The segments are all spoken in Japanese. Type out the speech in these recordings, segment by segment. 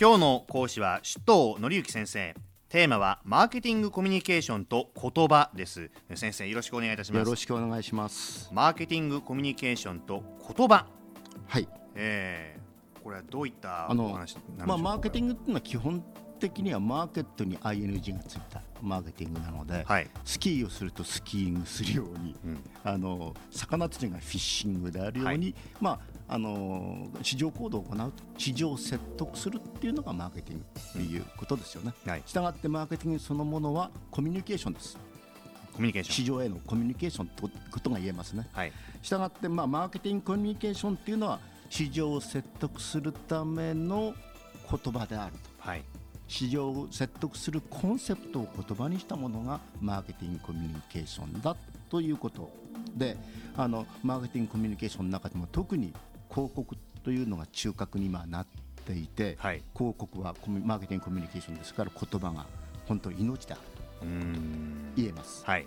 今日の講師は首藤則之先生。テーマはマーケティングコミュニケーションと言葉です。先生よろしくお願いいたします。よろしくお願いします。マーケティングコミュニケーションと言葉。はい。えー、これはどういったあのまあマーケティングっていうのは基本的にはマーケットに ING がついたマーケティングなので、はい、スキーをするとスキーングするように、うん、あの魚釣りがフィッシングであるように、はい、まああの市場行動を行うと市場を説得するっていうのがマーケティングっていうことですよね。うんはい、したがってマーケティングそのものはコミュニケーションです。コミュニケーション市場へのコミュニケーションということが言えますね。はい、したがって、まあ、マーケティングコミュニケーションっていうのは市場を説得するための言葉であると。はい市場を説得するコンセプトを言葉にしたものがマーケティングコミュニケーションだということであのマーケティングコミュニケーションの中でも特に広告というのが中核に今なっていて、はい、広告はマーケティングコミュニケーションですから言葉が本当に命であると言えます。はい、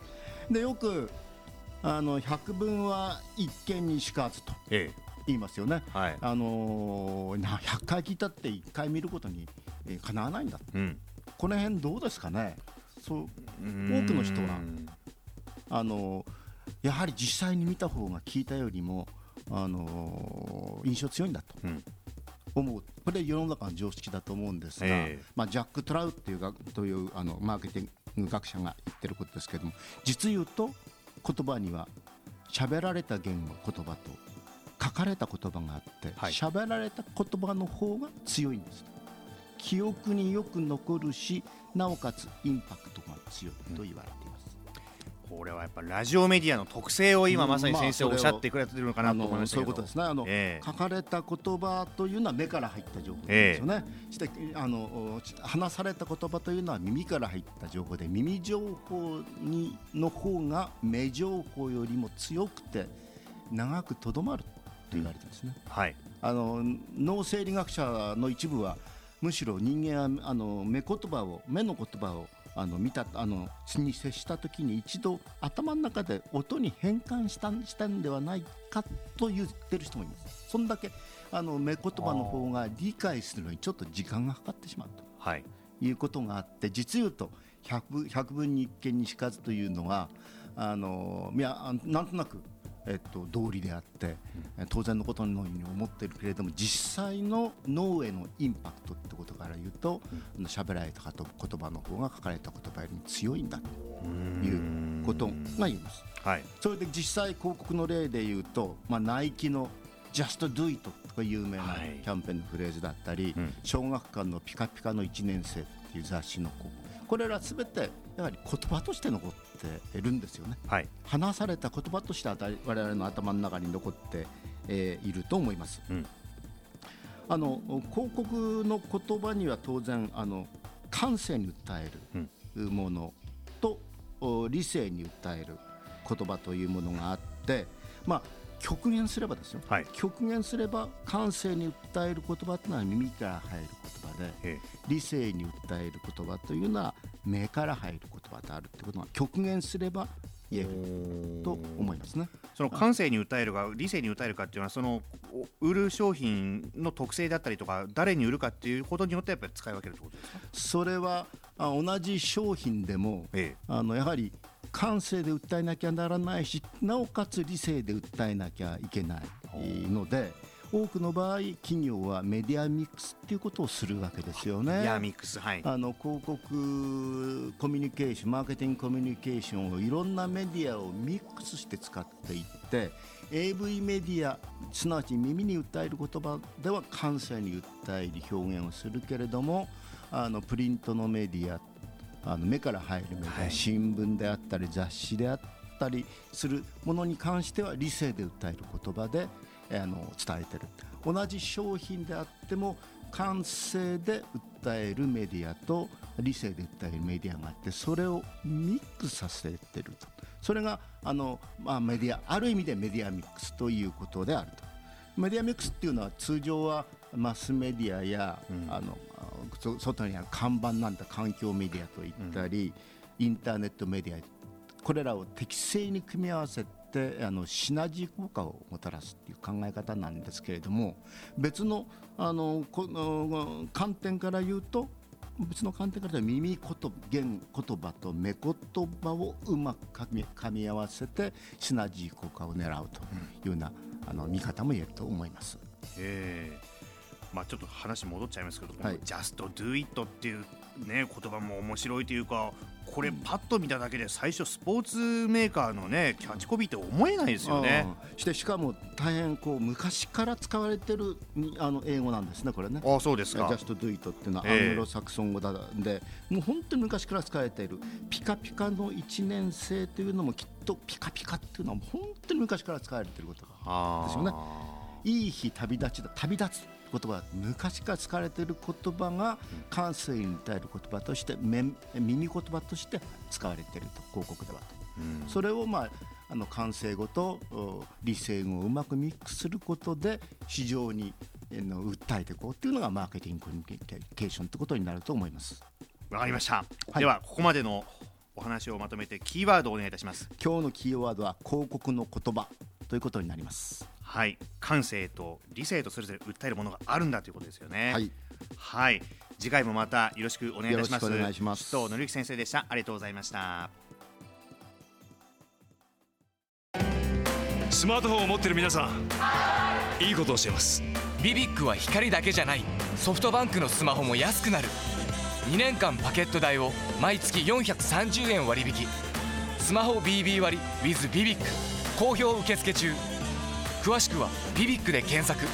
でよくあの百聞は一見にしかずと、ええ、言いますよね、はい、あのー、100回聞いたって1回見ることにえー、叶わないんだ、うん、この辺どうですかね。そう多くの人は。あのやはり実際に見た方が聞いたよりもあの印象強いんだと。思う。これ世の中の常識だと思うんですが、えー、まあ、ジャック・トラウっていうがというあのマーケティング学者が言ってることですけども実言うと言葉には喋られた言語言葉と書かれた言葉があって喋、はい、られた言葉の方が強いんです記憶によく残るしなおかつインパクトが強いと言われています、うん、これはやっぱラジオメディアの特性を今まさに先生おっしゃってくれてるのかなと思いますけど、そういうことですね。あの、えー、書かれた言葉というのは目から入った情報ですよね、えー、してあの話された言葉というのは耳から入った情報で耳情報にの方が目情報よりも強くて長くとどまると言われてるんですね、はい、あの脳生理学者の一部はむしろ人間はあの目言葉を目の言葉をあの見たあのに接した時に一度頭の中で音に変換したしたんではないかと言ってる人もいます。そんだけあの目言葉の方が理解するのにちょっと時間がかかってしまうと、はい、いうことがあって実言うと 100, 100分に1件にしかずというのはあのいやなんとなくえっと、道理であって、当然のことのように思ってるけれども実際の脳へのインパクトってことから言うと喋、うん、られた言葉の方が書かれた言葉よりも強いんだということが言えます。はい、それで実際広告の例で言うと、まあ、ナイキの Just Do It とか有名なキャンペーンのフレーズだったり、はい、小学館のピカピカの1年生っていう雑誌の広告これらすべてやはり言葉として残っているんですよね、はい、話された言葉として我々の頭の中に残って、えー、いると思います、うん、あの広告の言葉には当然あの感性に訴えるものと、うん、理性に訴える言葉というものがあってまあ極限すればですよ、はい、極限すれば感性に訴える言葉というのは耳から入る言葉で理性に訴える言葉というのは目から入る言葉であるということが極限すれば言えると思いますね。その感性に訴えるか理性に訴えるかっていうのはその売る商品の特性だったりとか誰に売るかっていうことによってやっぱり使い分けるってことですか？それは同じ商品でも、ええ、あのやはり感性で訴えなきゃならないしなおかつ理性で訴えなきゃいけないので多くの場合企業はメディアミックスっていうことをするわけですよね。メディアミックス、はい、あの広告コミュニケーションマーケティングコミュニケーションをいろんなメディアをミックスして使っていって AV メディアすなわち耳に訴える言葉では感性に訴える表現をするけれどもあのプリントのメディアあの目から入るメディア、はい、新聞であったり雑誌であったりするものに関しては理性で訴える言葉であの伝えてる。同じ商品であっても感性で訴えるメディアと理性で訴えるメディアがあってそれをミックスさせてると。それがあの、まあ、メディアある意味でメディアミックスということであると。メディアミックスっていうのは通常はマスメディアや、うん、あの外にある看板なんだ環境メディアといったり、うん、インターネットメディアこれらを適正に組み合わせててあのシナジー効果をもたらすっていう考え方なんですけれども別のあのこの観点から言うと別の観点から言うと耳言言言葉と目言葉をうまく噛み合わせてシナジー効果を狙うというような、あの見方も言えると思います。えまあ、ちょっと話戻っちゃいますけど、はい、Just Do It っていう、ね、言葉も面白いというかこれパッと見ただけで最初スポーツメーカーのねキャッチコピーって思えないですよね。してしかも大変こう昔から使われてるあの英語なんですねこれね。あそうですか。Just Do It っていうのはアングロサクソン語だで、もう本当に昔から使われているピカピカの1年生というのもきっとピカピカっていうのは本当に昔から使われていることですよね。いい日旅立ちだ旅立つ言葉昔から使われている言葉が感性に訴える言葉として耳言葉として使われていると広告ではと、うん、それをまああの感性語と理性語をうまくミックスすることで市場にの訴えていこうというのがマーケティングコミュニケーションということになると思います。わかりました、はい、ではここまでのお話をまとめてキーワードをお願いいたします。今日のキーワードは広告の言葉ということになりますはい。感性と理性とそれぞれ訴えるものがあるんだということですよね。はい、はい、次回もまたよろしくお願いいたします。お願いします。とのりき先生でした。ありがとうございました。スマートフォンを持っている皆さん。いいことを教えます。ビビックは光だけじゃない。ソフトバンクのスマホも安くなる。2年間パケット代を毎月430円割引。スマホ BB 割 with ビビック好評受付中詳しくは「ビビック」で検索